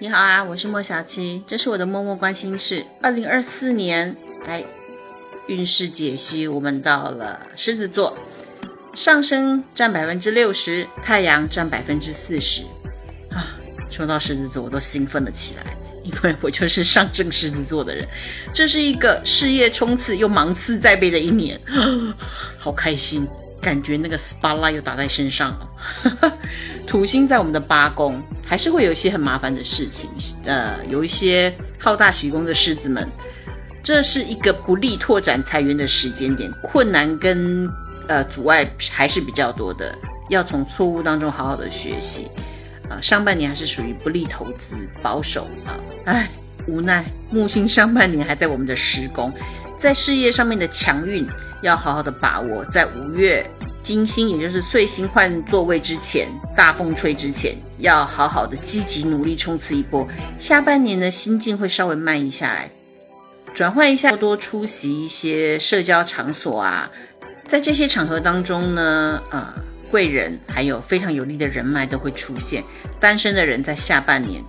你好啊，我是莫小七，这是我的默默关心事。二零二四年，哎，运势解析，我们到了狮子座，上升占百分之六十，太阳占百分之四十。啊，说到狮子座，我都兴奋了起来，因为我就是上升狮子座的人。这是一个事业冲刺又芒刺在背的一年，好开心。感觉那个 SPA 又打在身上了。土星在我们的八宫，还是会有一些很麻烦的事情。呃，有一些好大喜功的狮子们，这是一个不利拓展财源的时间点，困难跟呃阻碍还是比较多的，要从错误当中好好的学习。呃，上半年还是属于不利投资，保守啊，唉，无奈木星上半年还在我们的十宫。在事业上面的强运要好好的把握，在五月金星，也就是岁星换座位之前，大风吹之前，要好好的积极努力冲刺一波。下半年的心境会稍微慢一下来，转换一下，多出席一些社交场所啊，在这些场合当中呢，呃，贵人还有非常有利的人脉都会出现。单身的人在下半年，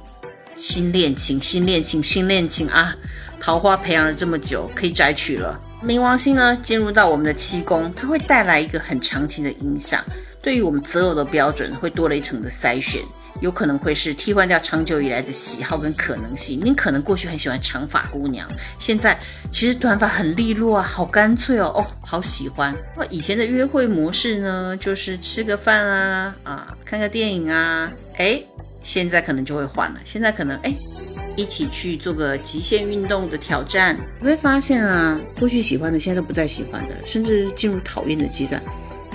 新恋情，新恋情，新恋情啊！桃花培养了这么久，可以摘取了。冥王星呢，进入到我们的七宫，它会带来一个很长期的影响，对于我们择偶的标准会多了一层的筛选，有可能会是替换掉长久以来的喜好跟可能性。您可能过去很喜欢长发姑娘，现在其实短发很利落啊，好干脆哦，哦，好喜欢。那以前的约会模式呢，就是吃个饭啊，啊，看个电影啊，哎，现在可能就会换了，现在可能哎。一起去做个极限运动的挑战，你会发现啊，过去喜欢的现在都不再喜欢的，甚至进入讨厌的阶段。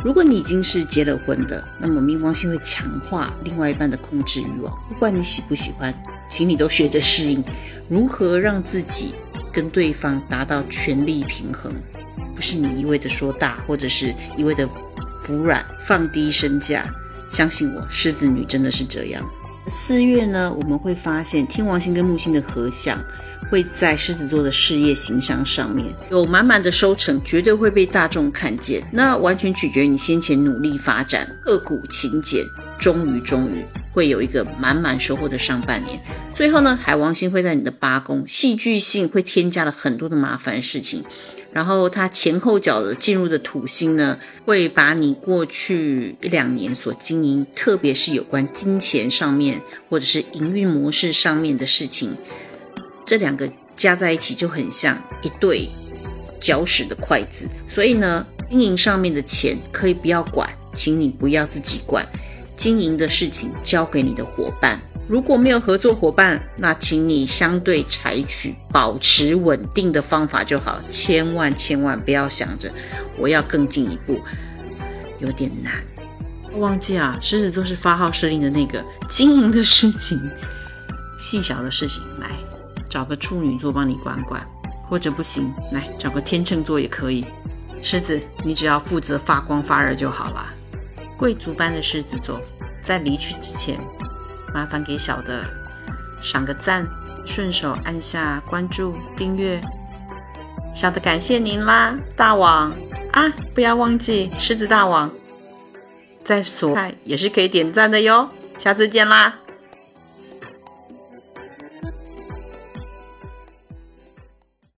如果你已经是结了婚的，那么冥王星会强化另外一半的控制欲望。不管你喜不喜欢，请你都学着适应，如何让自己跟对方达到权力平衡，不是你一味的说大，或者是一味的服软，放低身价。相信我，狮子女真的是这样。四月呢，我们会发现天王星跟木星的合相，会在狮子座的事业形象上面有满满的收成，绝对会被大众看见。那完全取决于你先前努力发展、刻苦勤俭，终于终于会有一个满满收获的上半年。最后呢，海王星会在你的八宫，戏剧性会添加了很多的麻烦事情。然后它前后脚的进入的土星呢，会把你过去一两年所经营，特别是有关金钱上面或者是营运模式上面的事情，这两个加在一起就很像一对搅屎的筷子。所以呢，经营上面的钱可以不要管，请你不要自己管，经营的事情交给你的伙伴。如果没有合作伙伴，那请你相对采取保持稳定的方法就好，千万千万不要想着我要更进一步，有点难。忘记啊，狮子座是发号施令的那个经营的事情，细小的事情，来找个处女座帮你管管，或者不行，来找个天秤座也可以。狮子，你只要负责发光发热就好了。贵族般的狮子座，在离去之前。麻烦给小的赏个赞，顺手按下关注订阅，小的感谢您啦！大王啊，不要忘记狮子大王在所也是可以点赞的哟，下次见啦！